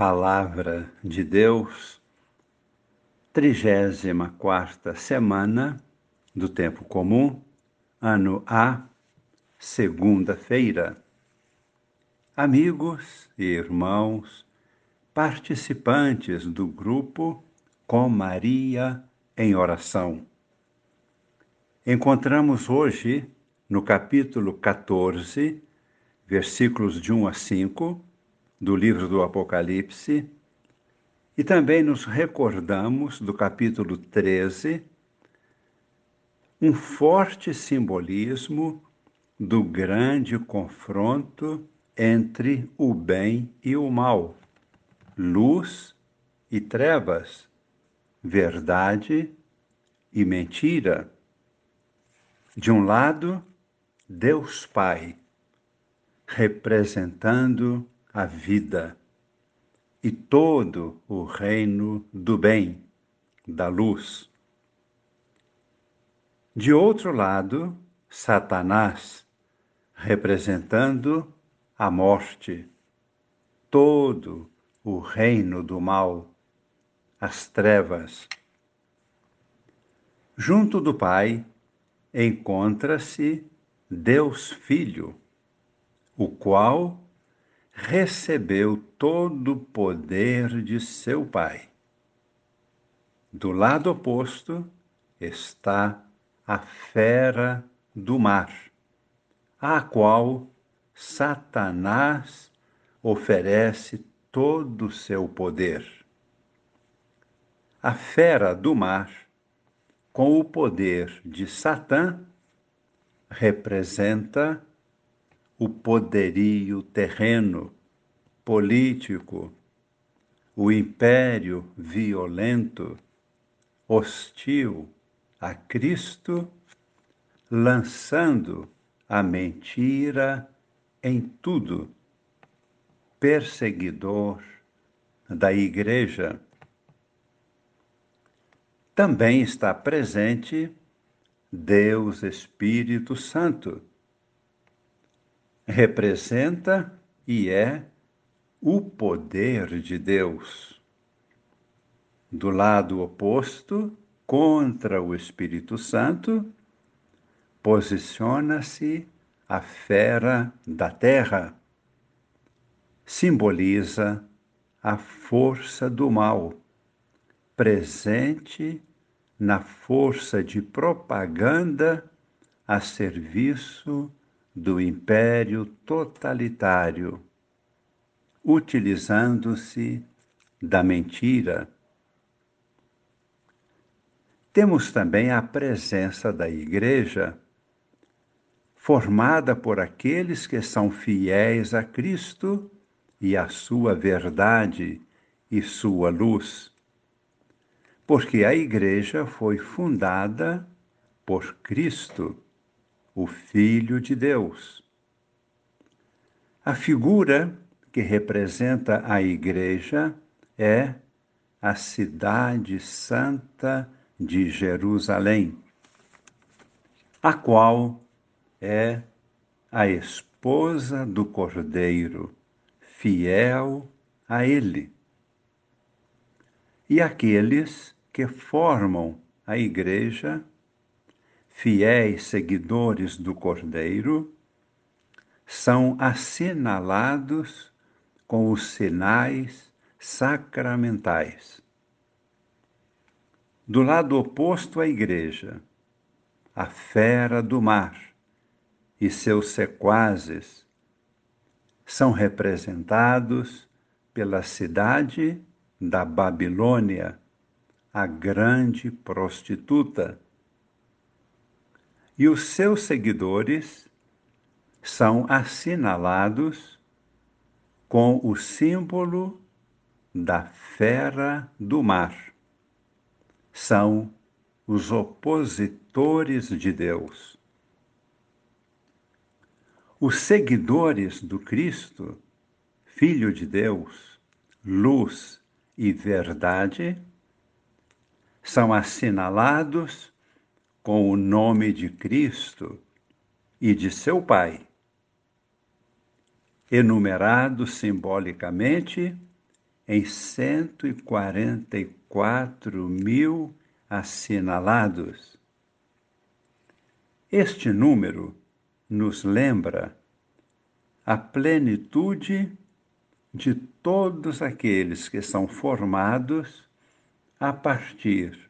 Palavra de Deus, 34 semana do Tempo Comum, ano A, segunda-feira. Amigos e irmãos, participantes do grupo Com Maria em Oração. Encontramos hoje, no capítulo 14, versículos de 1 a 5, do livro do Apocalipse, e também nos recordamos do capítulo 13, um forte simbolismo do grande confronto entre o bem e o mal, luz e trevas, verdade e mentira. De um lado, Deus Pai, representando a vida e todo o reino do bem, da luz. De outro lado, Satanás, representando a morte, todo o reino do mal, as trevas. Junto do Pai encontra-se Deus Filho, o qual recebeu todo o poder de seu Pai. Do lado oposto está a fera do mar, à qual Satanás oferece todo o seu poder. A fera do mar, com o poder de Satã, representa o poderio terreno, político, o império violento, hostil a Cristo, lançando a mentira em tudo, perseguidor da Igreja. Também está presente Deus Espírito Santo representa e é o poder de Deus. Do lado oposto, contra o Espírito Santo, posiciona-se a fera da terra. Simboliza a força do mal, presente na força de propaganda a serviço do império totalitário, utilizando-se da mentira. Temos também a presença da Igreja, formada por aqueles que são fiéis a Cristo e a sua verdade e sua luz. Porque a Igreja foi fundada por Cristo o Filho de Deus. A figura que representa a Igreja é a Cidade Santa de Jerusalém, a qual é a esposa do Cordeiro, fiel a Ele. E aqueles que formam a Igreja fiéis seguidores do Cordeiro, são assinalados com os sinais sacramentais. Do lado oposto à igreja, a fera do mar e seus sequazes são representados pela cidade da Babilônia, a grande prostituta e os seus seguidores são assinalados com o símbolo da fera do mar. São os opositores de Deus. Os seguidores do Cristo, Filho de Deus, luz e verdade, são assinalados com o nome de Cristo e de seu Pai, enumerados simbolicamente em 144 mil assinalados. Este número nos lembra a plenitude de todos aqueles que são formados a partir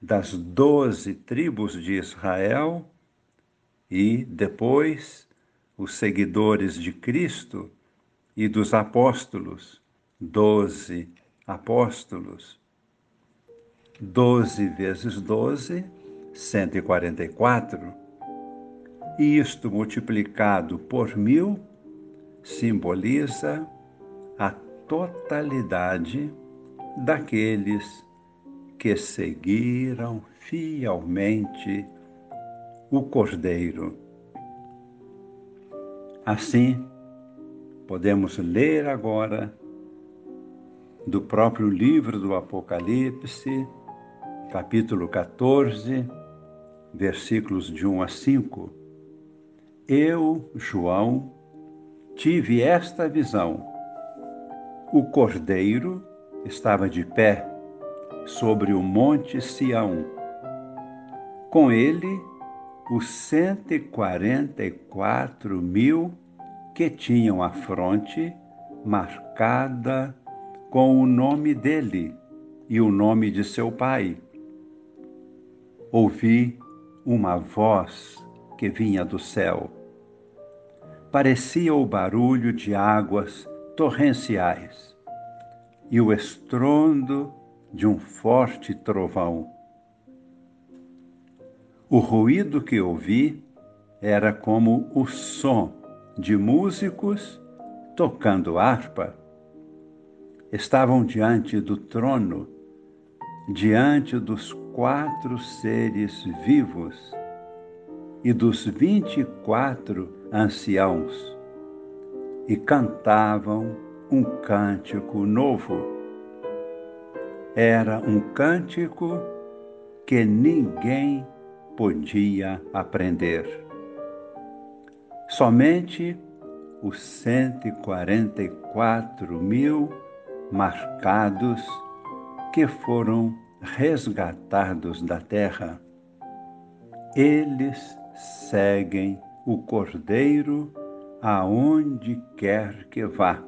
das doze tribos de Israel e depois os seguidores de Cristo e dos apóstolos, doze apóstolos. Doze vezes doze, cento e quarenta e quatro. E isto multiplicado por mil simboliza a totalidade daqueles que seguiram fielmente o Cordeiro. Assim, podemos ler agora do próprio livro do Apocalipse, capítulo 14, versículos de 1 a 5. Eu, João, tive esta visão. O cordeiro estava de pé sobre o monte Sião. Com ele, os cento e quarenta e quatro mil que tinham a fronte marcada com o nome dele e o nome de seu pai. Ouvi uma voz que vinha do céu. Parecia o barulho de águas torrenciais e o estrondo de um forte trovão. O ruído que ouvi era como o som de músicos tocando harpa. Estavam diante do trono, diante dos quatro seres vivos e dos vinte e quatro anciãos, e cantavam um cântico novo era um cântico que ninguém podia aprender. Somente os 144 mil marcados que foram resgatados da terra. Eles seguem o Cordeiro aonde quer que vá.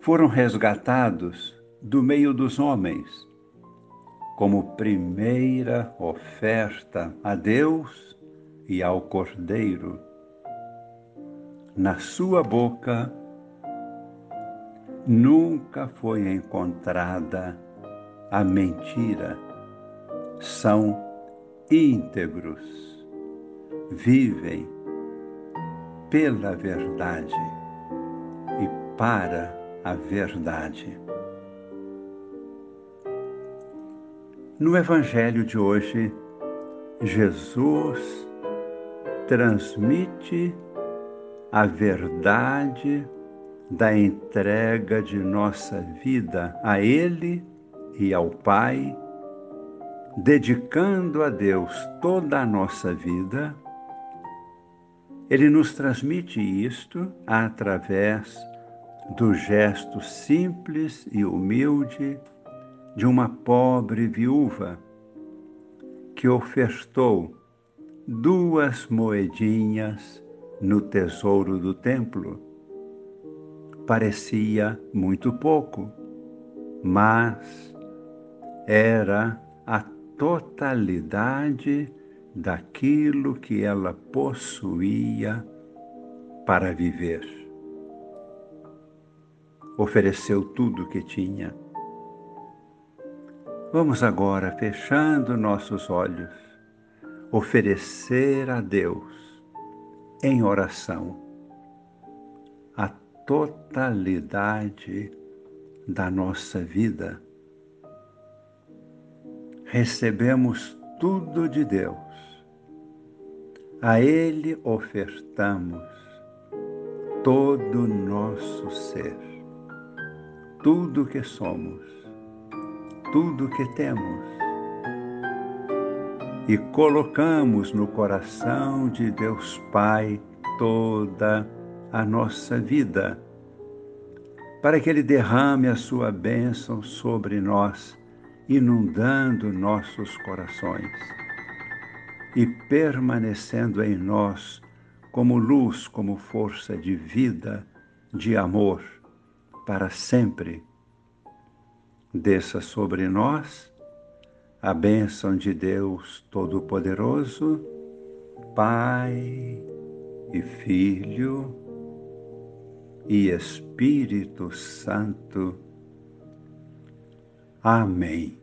Foram resgatados do meio dos homens, como primeira oferta a Deus e ao Cordeiro. Na sua boca nunca foi encontrada a mentira. São íntegros, vivem pela verdade e para a verdade. No Evangelho de hoje, Jesus transmite a verdade da entrega de nossa vida a Ele e ao Pai, dedicando a Deus toda a nossa vida. Ele nos transmite isto através do gesto simples e humilde de uma pobre viúva que ofertou duas moedinhas no tesouro do templo. Parecia muito pouco, mas era a totalidade daquilo que ela possuía para viver. Ofereceu tudo o que tinha Vamos agora, fechando nossos olhos, oferecer a Deus, em oração, a totalidade da nossa vida. Recebemos tudo de Deus, a Ele ofertamos todo o nosso ser, tudo que somos tudo que temos e colocamos no coração de Deus Pai toda a nossa vida, para que Ele derrame a sua bênção sobre nós, inundando nossos corações e permanecendo em nós como luz, como força de vida, de amor, para sempre. Desça sobre nós a bênção de Deus Todo-Poderoso, Pai e Filho e Espírito Santo. Amém.